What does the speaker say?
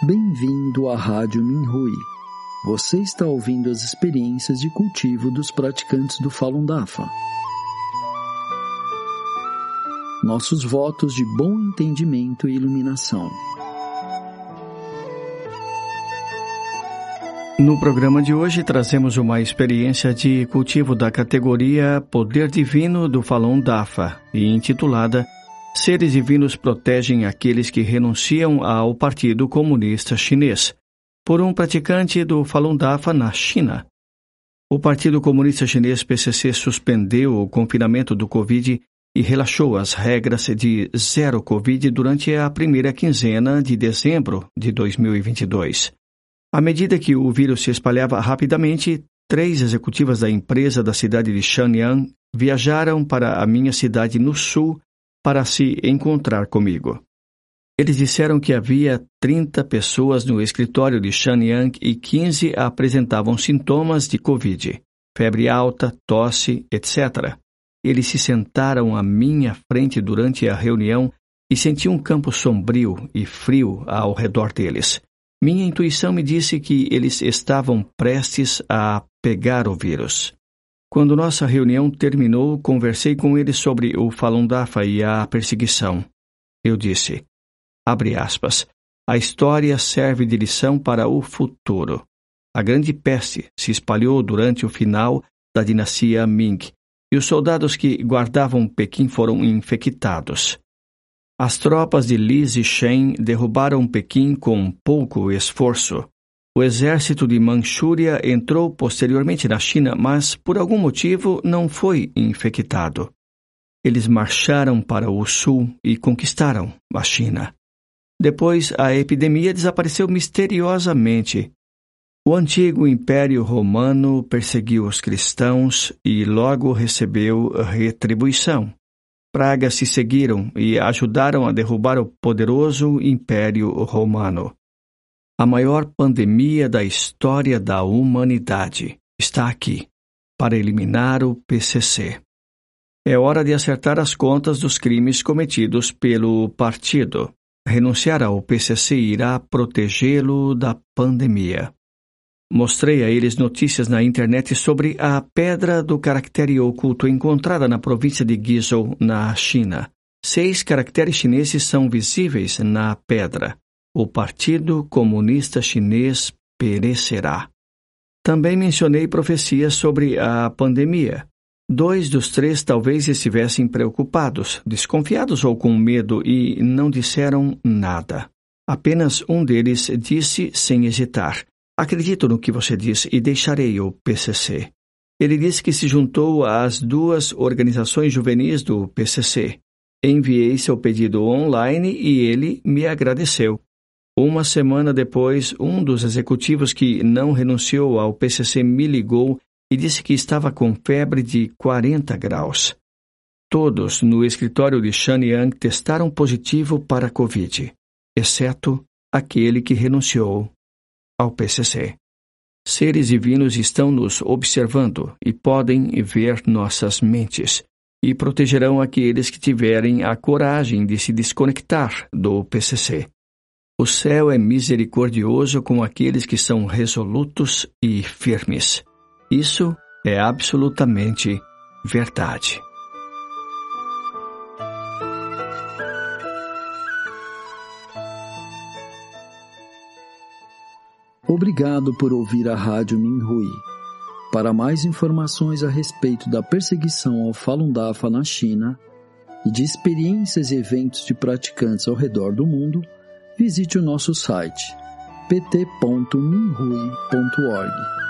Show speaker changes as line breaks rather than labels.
Bem-vindo à Rádio Minhui. Você está ouvindo as experiências de cultivo dos praticantes do Falun Dafa. Nossos votos de bom entendimento e iluminação.
No programa de hoje trazemos uma experiência de cultivo da categoria Poder Divino do Falun Dafa e intitulada Seres divinos protegem aqueles que renunciam ao Partido Comunista Chinês, por um praticante do Falun Dafa na China. O Partido Comunista Chinês PCC suspendeu o confinamento do Covid e relaxou as regras de zero Covid durante a primeira quinzena de dezembro de 2022. À medida que o vírus se espalhava rapidamente, três executivas da empresa da cidade de Shenyang viajaram para a minha cidade no sul para se encontrar comigo. Eles disseram que havia 30 pessoas no escritório de Shenyang e 15 apresentavam sintomas de Covid, febre alta, tosse, etc. Eles se sentaram à minha frente durante a reunião e senti um campo sombrio e frio ao redor deles. Minha intuição me disse que eles estavam prestes a pegar o vírus. Quando nossa reunião terminou, conversei com eles sobre o Falun Dafa e a perseguição. Eu disse, abre aspas, a história serve de lição para o futuro. A grande peste se espalhou durante o final da dinastia Ming, e os soldados que guardavam Pequim foram infectados. As tropas de Li Zixen derrubaram Pequim com pouco esforço. O exército de Manchúria entrou posteriormente na China, mas por algum motivo não foi infectado. Eles marcharam para o sul e conquistaram a China. Depois, a epidemia desapareceu misteriosamente. O antigo Império Romano perseguiu os cristãos e logo recebeu retribuição pragas se seguiram e ajudaram a derrubar o poderoso Império Romano. A maior pandemia da história da humanidade está aqui para eliminar o PCC. É hora de acertar as contas dos crimes cometidos pelo partido. Renunciar ao PCC irá protegê-lo da pandemia. Mostrei a eles notícias na internet sobre a pedra do caractere oculto encontrada na província de Guizhou, na China. Seis caracteres chineses são visíveis na pedra. O Partido Comunista Chinês perecerá. Também mencionei profecias sobre a pandemia. Dois dos três talvez estivessem preocupados, desconfiados ou com medo e não disseram nada. Apenas um deles disse sem hesitar: Acredito no que você diz e deixarei o PCC. Ele disse que se juntou às duas organizações juvenis do PCC. Enviei seu pedido online e ele me agradeceu. Uma semana depois, um dos executivos que não renunciou ao PCC me ligou e disse que estava com febre de 40 graus. Todos no escritório de Shanyang testaram positivo para a Covid, exceto aquele que renunciou ao PCC. Seres divinos estão nos observando e podem ver nossas mentes, e protegerão aqueles que tiverem a coragem de se desconectar do PCC. O céu é misericordioso com aqueles que são resolutos e firmes. Isso é absolutamente verdade.
Obrigado por ouvir a Rádio Minhui. Para mais informações a respeito da perseguição ao Falun Dafa na China e de experiências e eventos de praticantes ao redor do mundo, visite o nosso site pt.minhui.org.